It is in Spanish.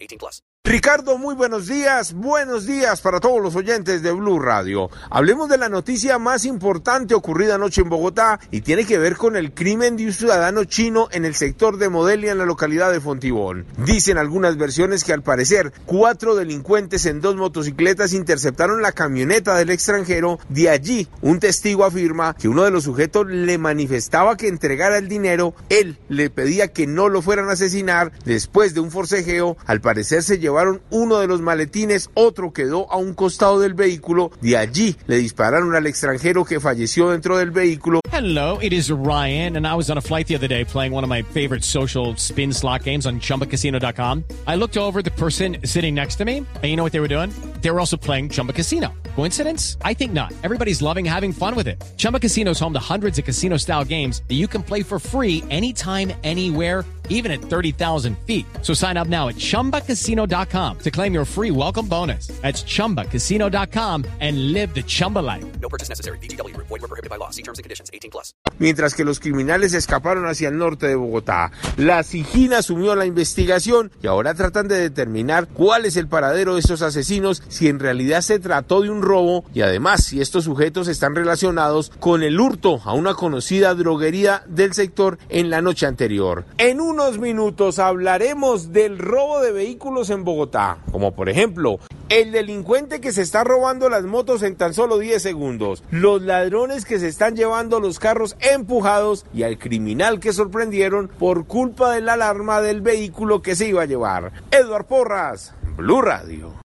18 plus. Ricardo, muy buenos días. Buenos días para todos los oyentes de Blue Radio. Hablemos de la noticia más importante ocurrida anoche en Bogotá y tiene que ver con el crimen de un ciudadano chino en el sector de Modelia en la localidad de Fontibón. Dicen algunas versiones que al parecer cuatro delincuentes en dos motocicletas interceptaron la camioneta del extranjero de allí, un testigo afirma que uno de los sujetos le manifestaba que entregara el dinero, él le pedía que no lo fueran a asesinar, después de un forcejeo, al parecer se llevaron uno de los maletines, otro quedó a un costado del vehículo, de allí le dispararon al extranjero que falleció dentro del vehículo. Hello, it is Ryan, and I was on a flight the other day playing one of my favorite social spin slot games on chumbacasino.com. I looked over the person sitting next to me, and you know what they were doing? They were also playing Chumba Casino. Coincidence? I think not. Everybody's loving having fun with it. Chumba Casino is home to hundreds of casino style games that you can play for free anytime, anywhere, even at 30,000 feet. So sign up now at chumbacasino.com to claim your free welcome bonus. That's chumbacasino.com and live the Chumba life. No purchase necessary. BGW. Void were prohibited by law. See terms and conditions. 18 plus. Mientras que los criminales escaparon hacia el norte de Bogotá, la SIGIN asumió la investigación y ahora tratan de determinar cuál es el paradero de estos asesinos, si en realidad se trató de un robo y además si estos sujetos están relacionados con el hurto a una conocida droguería del sector en la noche anterior. En unos minutos hablaremos del robo de vehículos en Bogotá, como por ejemplo el delincuente que se está robando las motos en tan solo 10 segundos, los ladrones que se están llevando los carros empujados y al criminal que sorprendieron por culpa de la alarma del vehículo que se iba a llevar. Edward Porras, Blue Radio.